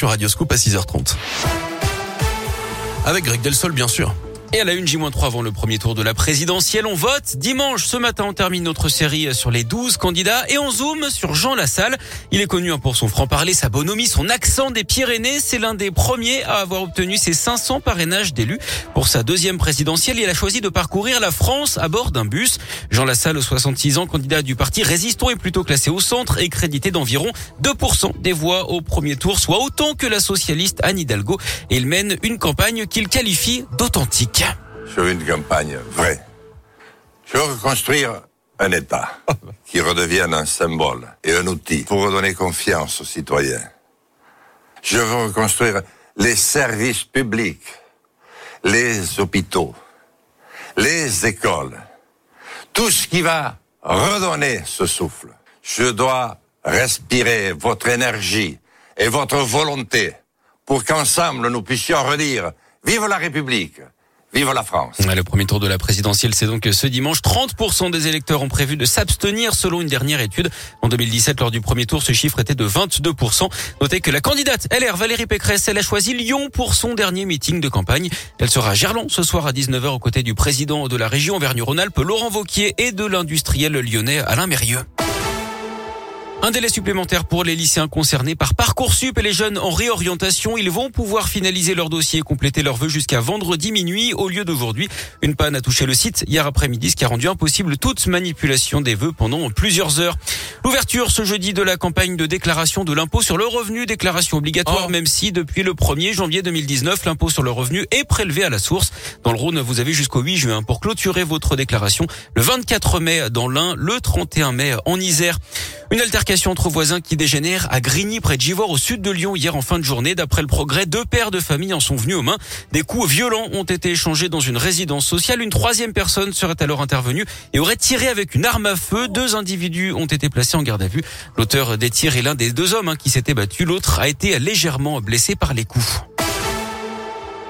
sur Radio Scoop à 6h30. Avec Greg Delsol, bien sûr. Et à la une J-3 avant le premier tour de la présidentielle, on vote. Dimanche, ce matin, on termine notre série sur les 12 candidats et on zoome sur Jean Lassalle. Il est connu pour son franc-parler, sa bonhomie, son accent des Pyrénées. C'est l'un des premiers à avoir obtenu ses 500 parrainages d'élus. Pour sa deuxième présidentielle, il a choisi de parcourir la France à bord d'un bus. Jean Lassalle, 66 ans, candidat du parti Résistons, est plutôt classé au centre et crédité d'environ 2% des voix au premier tour, soit autant que la socialiste Anne Hidalgo. Et il mène une campagne qu'il qualifie d'authentique sur une campagne vraie. Je veux reconstruire un État qui redevienne un symbole et un outil pour redonner confiance aux citoyens. Je veux reconstruire les services publics, les hôpitaux, les écoles, tout ce qui va redonner ce souffle. Je dois respirer votre énergie et votre volonté pour qu'ensemble nous puissions redire Vive la République Vive la France. Le premier tour de la présidentielle, c'est donc ce dimanche. 30% des électeurs ont prévu de s'abstenir selon une dernière étude. En 2017, lors du premier tour, ce chiffre était de 22%. Notez que la candidate LR Valérie Pécresse, elle a choisi Lyon pour son dernier meeting de campagne. Elle sera à Gerland ce soir à 19h aux côtés du président de la région Auvergne-Rhône-Alpes, Laurent Vauquier, et de l'industriel lyonnais Alain Mérieux. Un délai supplémentaire pour les lycéens concernés par Parcoursup et les jeunes en réorientation. Ils vont pouvoir finaliser leur dossier et compléter leurs vœux jusqu'à vendredi minuit au lieu d'aujourd'hui. Une panne a touché le site hier après-midi, ce qui a rendu impossible toute manipulation des vœux pendant plusieurs heures. L'ouverture ce jeudi de la campagne de déclaration de l'impôt sur le revenu, déclaration obligatoire, oh. même si depuis le 1er janvier 2019, l'impôt sur le revenu est prélevé à la source. Dans le Rhône, vous avez jusqu'au 8 juin pour clôturer votre déclaration. Le 24 mai dans l'Ain, le 31 mai en Isère. Une altercation entre voisins qui dégénère à Grigny, près de Givors, au sud de Lyon, hier en fin de journée. D'après le progrès, deux pères de famille en sont venus aux mains. Des coups violents ont été échangés dans une résidence sociale. Une troisième personne serait alors intervenue et aurait tiré avec une arme à feu. Deux individus ont été placés en garde à vue. L'auteur des tirs est l'un des deux hommes hein, qui s'était battu. L'autre a été légèrement blessé par les coups.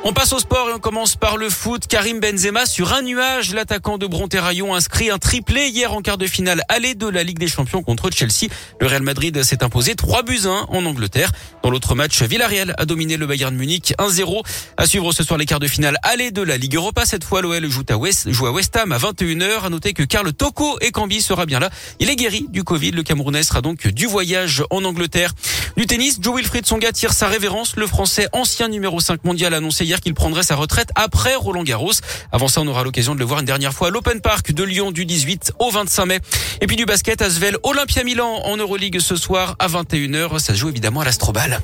On passe au sport et on commence par le foot. Karim Benzema sur un nuage. L'attaquant de Bronterraillon inscrit un triplé hier en quart de finale aller de la Ligue des Champions contre Chelsea. Le Real Madrid s'est imposé 3 buts 1 en Angleterre. Dans l'autre match, Villarreal a dominé le Bayern Munich 1-0. À suivre ce soir les quarts de finale aller de la Ligue Europa. Cette fois, l'OL joue à West, joue à West Ham à 21h. À noter que Karl Toko et Cambi sera bien là. Il est guéri du Covid. Le Camerounais sera donc du voyage en Angleterre. Du tennis, Joe Wilfried Songa tire sa révérence. Le Français ancien numéro 5 mondial annoncé hier qu'il prendrait sa retraite après Roland Garros. Avant ça, on aura l'occasion de le voir une dernière fois à l'Open Park de Lyon du 18 au 25 mai. Et puis du basket, Asvel Olympia Milan en Euroleague ce soir à 21h. Ça se joue évidemment à l'Astrobal.